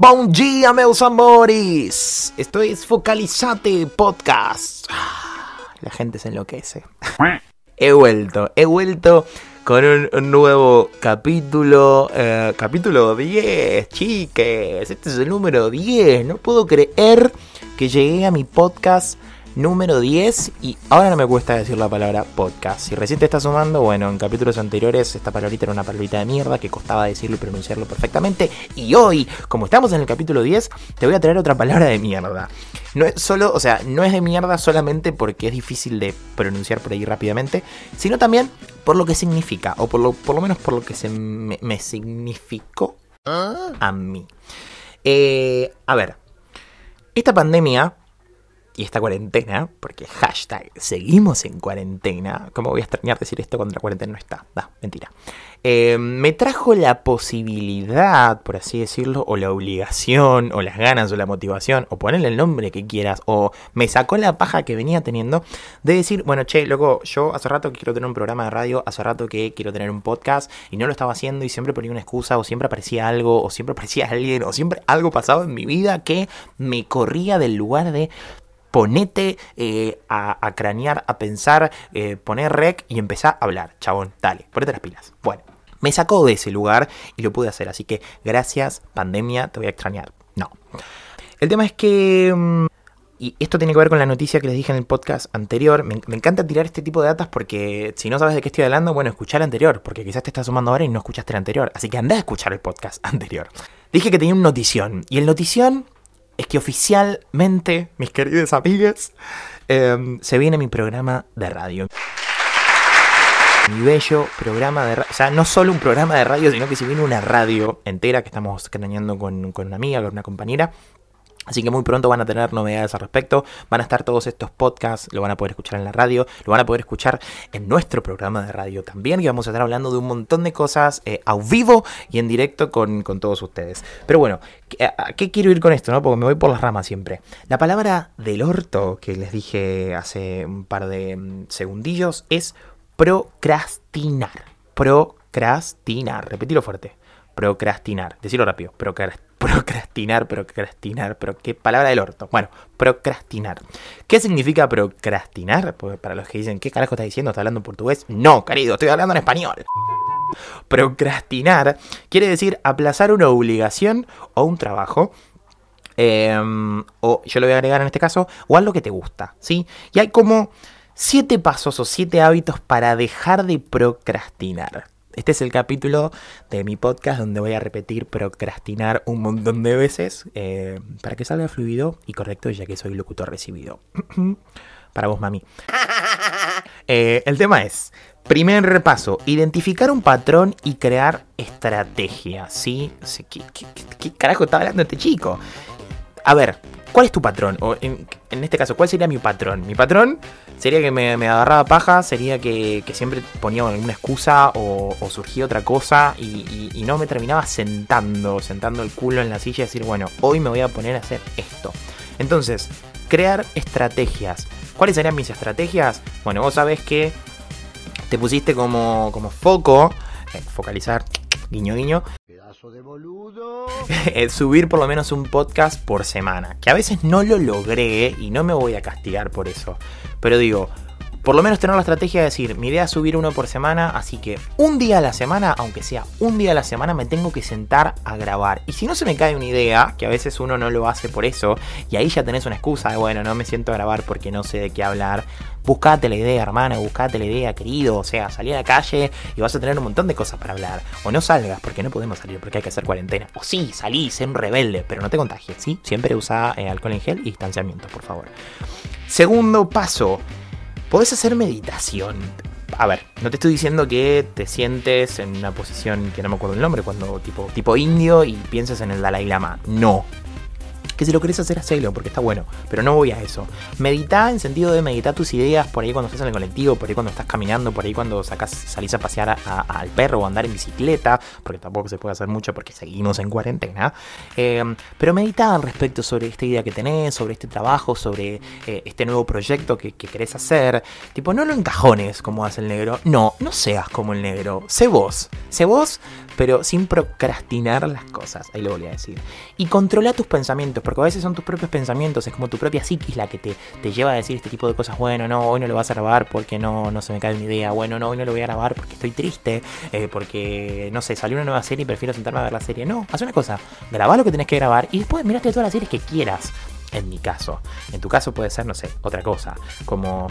Bom dia, meus amores. Esto es Focalizate Podcast. La gente se enloquece. He vuelto, he vuelto con un, nuevo capítulo. eh, capítulo 10, chiques. Este es el número 10. No puedo creer que llegué a mi podcast número 10 y ahora no me cuesta decir la palabra podcast. Si recién te estás sumando, bueno, en capítulos anteriores esta palabrita era una palabrita de mierda que costaba decirlo y pronunciarlo perfectamente. Y hoy, como estamos en el capítulo 10, te voy a traer otra palabra de mierda. No es solo, o sea, no es de mierda solamente porque es difícil de pronunciar por ahí rápidamente, sino también por lo que significa, o por lo, por lo menos por lo que se me, me significó a mí. Eh, a ver, esta pandemia y esta cuarentena, porque hashtag seguimos en cuarentena, ¿cómo voy a extrañar decir esto cuando la cuarentena no está? Da, mentira. Eh, me trajo la posibilidad, por así decirlo, o la obligación, o las ganas, o la motivación, o ponerle el nombre que quieras, o me sacó la paja que venía teniendo de decir, bueno, che, loco, yo hace rato que quiero tener un programa de radio, hace rato que quiero tener un podcast, y no lo estaba haciendo, y siempre ponía una excusa, o siempre aparecía algo, o siempre aparecía alguien, o siempre algo pasaba en mi vida que me corría del lugar de ponete eh, a, a cranear, a pensar, eh, poner rec y empezar a hablar. Chabón, dale, ponete las pilas. Bueno, me sacó de ese lugar y lo pude hacer. Así que gracias, pandemia, te voy a extrañar. No. El tema es que... mm, Y esto tiene que ver con la noticia que les dije en el podcast anterior. Me, encanta tirar este tipo de datas porque si no sabes de qué estoy hablando, bueno, escuchar el anterior, porque quizás te estás sumando ahora y no escuchaste el anterior. Así que andá a escuchar el podcast anterior. Dije que tenía un notición. Y el notición es que oficialmente, mis queridos amigos, eh, se viene mi programa de radio. Mi bello programa de radio. O sea, no solo un programa de radio, sino que se viene una radio entera que estamos craneando con, con una amiga, con una compañera. Así que muy pronto van a tener novedades al respecto. Van a estar todos estos podcasts, lo van a poder escuchar en la radio, lo van a poder escuchar en nuestro programa de radio también. Y vamos a estar hablando de un montón de cosas eh, a vivo y en directo con, con todos ustedes. Pero bueno, ¿a a qué quiero ir con esto? no? Porque me voy por las ramas siempre. La palabra del orto que les dije hace un par de mm, segundillos es procrastinar. Procrastinar. Repetilo fuerte. Procrastinar. Decirlo rápido. Procrastinar. Procrastinar, procrastinar, pero qué palabra del orto. Bueno, procrastinar. ¿Qué significa procrastinar? Porque para los que dicen, ¿qué carajo estás diciendo? ¿Estás hablando portugués? No, querido, estoy hablando en español. Procrastinar quiere decir aplazar una obligación o un trabajo. eh, o yo lo voy a agregar en este caso, o algo que te gusta, ¿sí? Y hay como siete pasos o siete hábitos para dejar de procrastinar. Este es el capítulo de mi podcast donde voy a repetir procrastinar un montón de veces eh, para que salga fluido y correcto ya que soy locutor recibido. para vos, mami. Eh, el tema es, primer paso, identificar un patrón y crear estrategia, ¿sí? Sí, ¿Qué, qué- qué- qué carajo está hablando este chico? A ver, ¿cuál es tu patrón? O en, en este caso, ¿cuál sería mi patrón? Mi patrón sería que me, me agarraba paja, sería que, siempre ponía alguna excusa o, o surgía otra cosa y no me terminaba sentando, sentando el culo en la silla y decir, bueno, hoy me voy a poner a hacer esto. Entonces, crear estrategias. ¿Cuáles serían mis estrategias? Bueno, vos sabés que te pusiste como, como foco, eh, focalizar, guiño guiño, Pedazo de boludo. eh, subir por lo menos un podcast por semana. Que a veces no lo logré y no me voy a castigar por eso. Pero digo, por lo menos tener la estrategia de decir, mi idea es subir uno por semana, así que un día a la semana, aunque sea un día a la semana, me tengo que sentar a grabar. Y si no se me cae una idea, que a veces uno no lo hace por eso, y ahí ya tenés una excusa de, bueno, no me siento a grabar porque no sé de qué hablar. Buscate la idea, hermano, buscate la idea, querido. O sea, salí a la calle y vas a tener un montón de cosas para hablar. O no salgas, porque no podemos salir, porque hay que hacer cuarentena. O sí, salí, sé un rebelde, pero no te contagies, ¿sí? Siempre usa eh, alcohol en gel y distanciamiento, por favor. Segundo paso, podés hacer meditación. A ver, no te estoy diciendo que te sientes en una posición que no me acuerdo el nombre, cuando tipo, tipo indio y piensas en el Dalai Lama. No. Que si lo querés hacer, hacelo, porque está bueno. Pero no voy a eso. Medita en sentido de meditar tus ideas por ahí cuando estás en el colectivo, por ahí cuando estás caminando, por ahí cuando sacas, salís a pasear al perro o andar en bicicleta, porque tampoco se puede hacer mucho porque seguimos en cuarentena. Eh, pero medita al respecto sobre esta idea que tenés, sobre este trabajo, sobre eh, este nuevo proyecto que, que querés hacer. Tipo, no lo encajones como hace el negro. No, no seas como el negro. Sé vos. Sé vos, pero sin procrastinar las cosas. Ahí lo voy a decir. Y controla tus pensamientos, porque a veces son tus propios pensamientos. Es como tu propia psiquis la que te, te lleva a decir este tipo de cosas. Bueno, no, hoy no lo vas a grabar porque no, no se me cae una idea. Bueno, no, hoy no lo voy a grabar porque estoy triste. Eh, porque, no sé, salió una nueva serie y prefiero sentarme a ver la serie. No, haz una cosa. Graba lo que tenés que grabar y después miraste todas las series que quieras. En mi caso. En tu caso puede ser, no sé, otra cosa. Como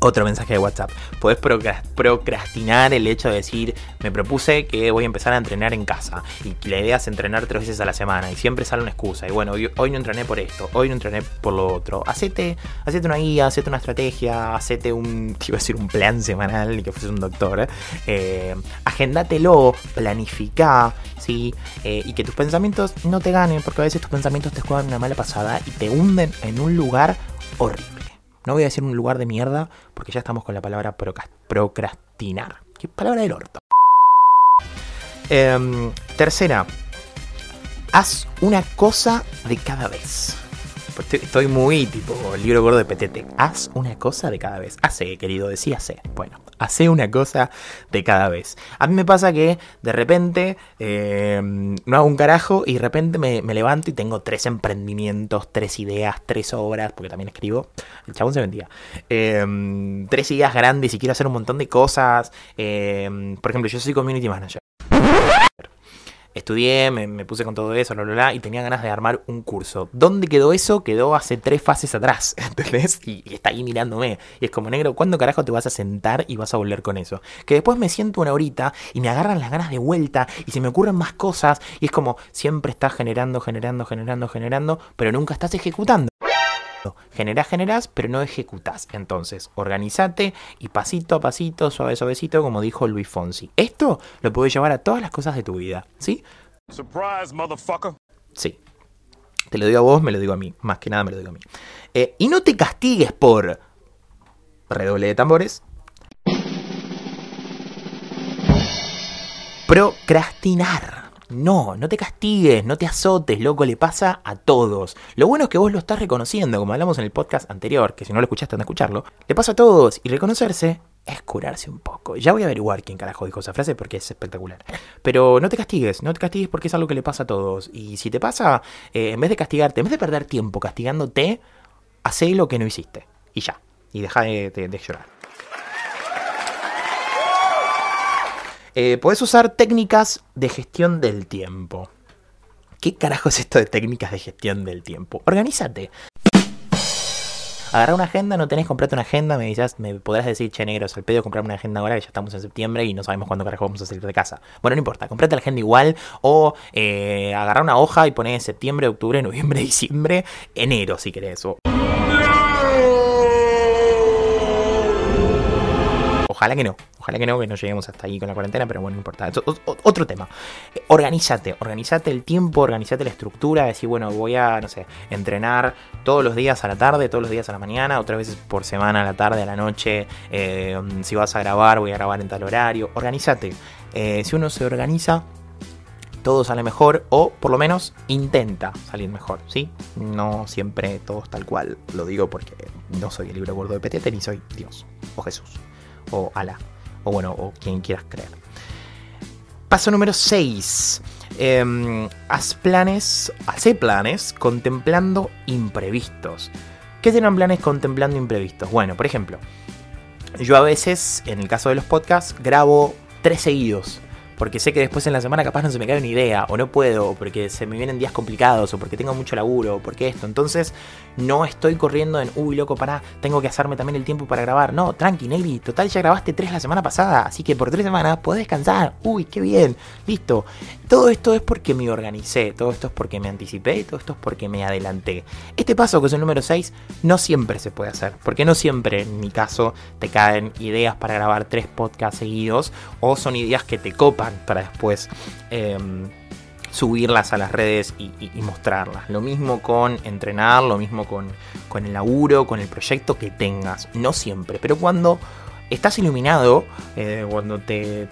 otro mensaje de WhatsApp. Podés procrastinar el hecho de decir, me propuse que voy a empezar a entrenar en casa. Y la idea es entrenar tres veces a la semana. Y siempre sale una excusa. Y bueno, hoy, no entrené por esto, hoy no entrené por lo otro. Hacete, hacete una guía, hacete una estrategia, hacete un, iba a decir un plan semanal, y que fuese un doctor. Eh, agendátelo, planifica, ¿sí? Eh, y que tus pensamientos no te ganen, porque a veces tus pensamientos te juegan una mala pasada y te hunden en un lugar horrible. No voy a decir un lugar de mierda, porque ya estamos con la palabra procrastinar. ¿Qué palabra del orto? Em, tercera, haz una cosa de cada vez. Estoy muy tipo libro gordo de petete. Haz una cosa de cada vez. Hace, querido, decía hace. Bueno, hace una cosa de cada vez. A mí me pasa que de repente eh, no hago un carajo y de repente me, levanto y tengo tres emprendimientos, tres ideas, tres obras, porque también escribo. El chabón se vendía. Eh, tres ideas grandes y quiero hacer un montón de cosas. Eh, por ejemplo, yo soy community manager estudié, me, puse con todo eso, bla, y tenía ganas de armar un curso. ¿Dónde quedó eso? Quedó hace tres fases atrás, ¿entendés? Y, está ahí mirándome. Y es como, negro, ¿cuándo carajo te vas a sentar y vas a volver con eso? Que después me siento una horita y me agarran las ganas de vuelta y se me ocurren más cosas y es como, siempre estás generando, generando, generando, generando, pero nunca estás ejecutando. Generás, generás, pero no ejecutás. Entonces, organizate y pasito a pasito, suave, suavecito, como dijo Luis Fonsi. Esto lo puedes llevar a todas las cosas de tu vida, ¿sí? Surprise, motherfucker. Sí. Te lo digo a vos, me lo digo a mí. Más que nada me lo digo a mí. Eh, y no te castigues por redoble de tambores. Procrastinar. No, no te castigues, no te azotes, loco, le pasa a todos. Lo bueno es que vos lo estás reconociendo, como hablamos en el podcast anterior, que si no lo escuchaste, anda a escucharlo. Le pasa a todos y reconocerse es curarse un poco. Ya voy a averiguar quién carajo dijo esa frase porque es espectacular. Pero no te castigues, no te castigues porque es algo que le pasa a todos. Y si te pasa, eh, en vez de castigarte, en vez de perder tiempo castigándote, hacé lo que no hiciste. Y ya. Y deja de llorar. Eh, puedes usar técnicas de gestión del tiempo. ¿Qué carajo es esto de técnicas de gestión del tiempo? Organízate. Agarra una agenda, no tenés, comprate una agenda, me dices, me podrás decir, che negro, el pedo comprarme una agenda ahora que ya estamos en septiembre y no sabemos cuándo carajo vamos a salir de casa. Bueno, no importa, comprate la agenda igual o eh, agarra una hoja y poné septiembre, octubre, noviembre, diciembre, enero si querés. Ojalá que no. Ojalá que no, que no lleguemos hasta ahí con la cuarentena, pero bueno, no importa. otro tema. Organízate, organízate el tiempo, organízate la estructura, decir, bueno, voy a, no sé, entrenar todos los días a la tarde, todos los días a la mañana, otras veces por semana a la tarde, a la noche. Eh, si vas a grabar, voy a grabar en tal horario. Organízate. Eh, si uno se organiza, todo sale mejor o por lo menos intenta salir mejor, ¿sí? No siempre todo tal cual, lo digo porque no soy el libro gordo de Petete ni soy Dios o Jesús o Ala, o bueno, o quien quieras creer. Paso número 6. Em, haz planes, hace planes contemplando imprevistos. ¿Qué tienen planes contemplando imprevistos? Bueno, por ejemplo, yo a veces, en el caso de los podcasts, grabo tres seguidos porque sé que después en la semana capaz no se me cae una idea, o no puedo, o porque se me vienen días complicados, o porque tengo mucho laburo, o porque esto. Entonces no estoy corriendo en, uy, loco, para, tengo que hacerme también el tiempo para grabar. No, tranqui, Negri, total ya grabaste tres la semana pasada, así que por tres semanas podés descansar. Uy, qué bien, listo. Todo esto es porque me organicé, todo esto es porque me anticipé, todo esto es porque me adelanté. Este paso, que es el número 6, no siempre se puede hacer, porque no siempre, en mi caso, te caen ideas para grabar tres podcasts seguidos, o son ideas que te copan para después em, subirlas a las redes y, mostrarlas. Lo mismo con entrenar, lo mismo con, con el laburo, con el proyecto que tengas. No siempre, pero cuando estás iluminado, eh, cuando te,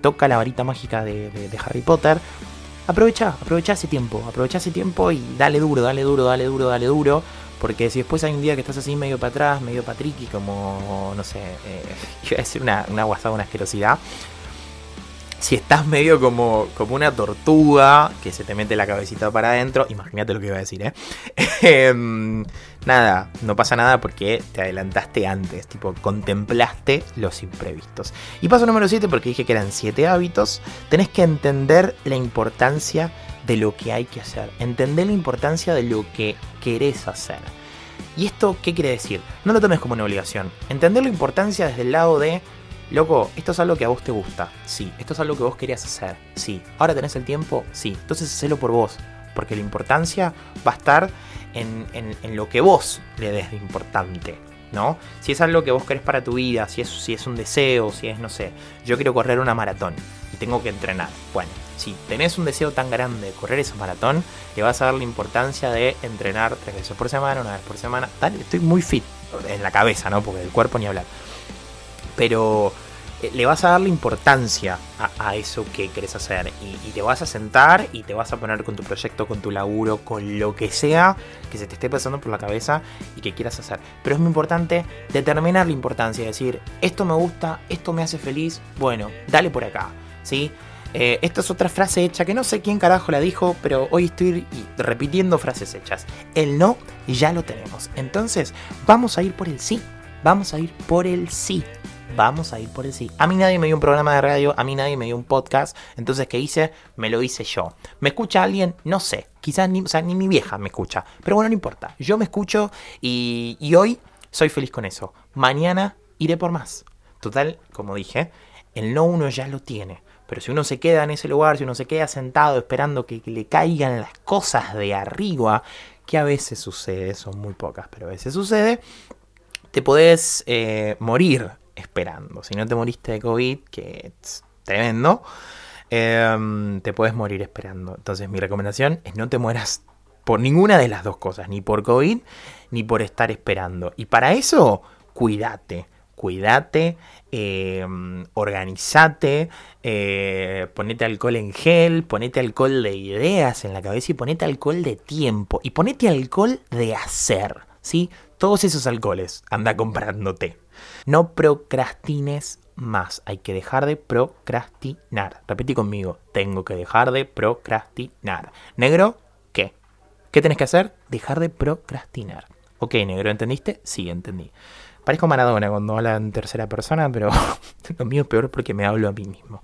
toca la varita mágica de, Harry Potter, aprovecha, aprovecha ese tiempo, aprovecha ese tiempo y dale duro, dale duro, dale duro, dale duro. Porque si después hay un día que estás así medio para atrás, medio patriqui, como, no sé, eh, iba a decir una, una guasada, una asquerosidad, si estás medio como, como una tortuga que se te mete la cabecita para adentro, imagínate lo que iba a decir, ¿eh? Em, nada, no pasa nada porque te adelantaste antes, tipo, contemplaste los imprevistos. Y paso número 7, porque dije que eran 7 hábitos, tenés que entender la importancia de lo que hay que hacer, entender la importancia de lo que querés hacer. ¿Y esto qué quiere decir? No lo tomes como una obligación, entender la importancia desde el lado de Loco, esto es algo que a vos te gusta. Sí. Esto es algo que vos querías hacer. Sí. Ahora tenés el tiempo. Sí. Entonces hacelo por vos. Porque la importancia va a estar en, lo que vos le des de importante. ¿No? Si es algo que vos querés para tu vida, si es, si es un deseo, si es, no sé, yo quiero correr una maratón y tengo que entrenar. Bueno, si tenés un deseo tan grande de correr esa maratón, le vas a dar la importancia de entrenar tres veces por semana, una vez por semana. Dale, estoy muy fit en la cabeza, ¿no? Porque el cuerpo ni hablar. Pero eh, le vas a dar la importancia a, eso que querés hacer y, te vas a sentar y te vas a poner con tu proyecto, con tu laburo, con lo que sea que se te esté pasando por la cabeza y que quieras hacer. Pero es muy importante determinar la importancia, decir, esto me gusta, esto me hace feliz, bueno, dale por acá, ¿sí? Eh, esta es otra frase hecha que no sé quién carajo la dijo, pero hoy estoy repitiendo frases hechas. El no ya lo tenemos. Entonces, vamos a ir por el sí. Vamos a ir por el sí vamos a ir por el sí. A mí nadie me dio un programa de radio, a mí nadie me dio un podcast, entonces ¿qué hice? Me lo hice yo. ¿Me escucha alguien? No sé, quizás ni, ni mi vieja me escucha, pero bueno, no importa, yo me escucho y, y hoy soy feliz con eso. Mañana iré por más. Total, como dije, el no uno ya lo tiene. Pero si uno se queda en ese lugar, si uno se queda sentado esperando que, le caigan las cosas de arriba, que a veces sucede, son muy pocas, pero a veces sucede, te podés eh, morir esperando. Si no te moriste de COVID, que es tremendo, em, te puedes morir esperando. Entonces mi recomendación es no te mueras por ninguna de las dos cosas, ni por COVID, ni por estar esperando. Y para eso, cuídate, cuídate, eh, organizate, ponete alcohol en gel, ponete alcohol de ideas en la cabeza y ponete alcohol de tiempo y ponete alcohol de hacer, ¿sí? Todos esos alcoholes anda comprándote. No procrastines más. Hay que dejar de procrastinar. Repetí conmigo. Tengo que dejar de procrastinar. Negro, ¿qué? ¿Qué tenés que hacer? Dejar de procrastinar. Ok, negro, ¿entendiste? Sí, entendí. Parezco Maradona cuando habla en tercera persona, pero lo mío es peor porque me hablo a mí mismo.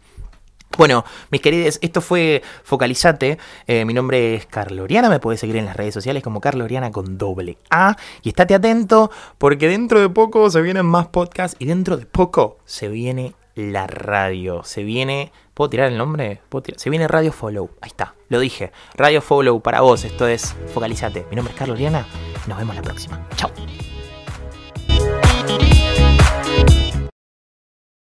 Bueno, mis queridos, esto fue Focalizate. Eh, mi nombre es Carloriana. Me puedes seguir en las redes sociales como Carloriana con doble A. Y estate atento porque dentro de poco se vienen más podcasts y dentro de poco se viene la radio. Se viene. ¿Puedo tirar el nombre? Se viene Radio Follow. Ahí está, lo dije. Radio Follow para vos. Esto es Focalizate. Mi nombre es Carlos Nos vemos la próxima. Chao.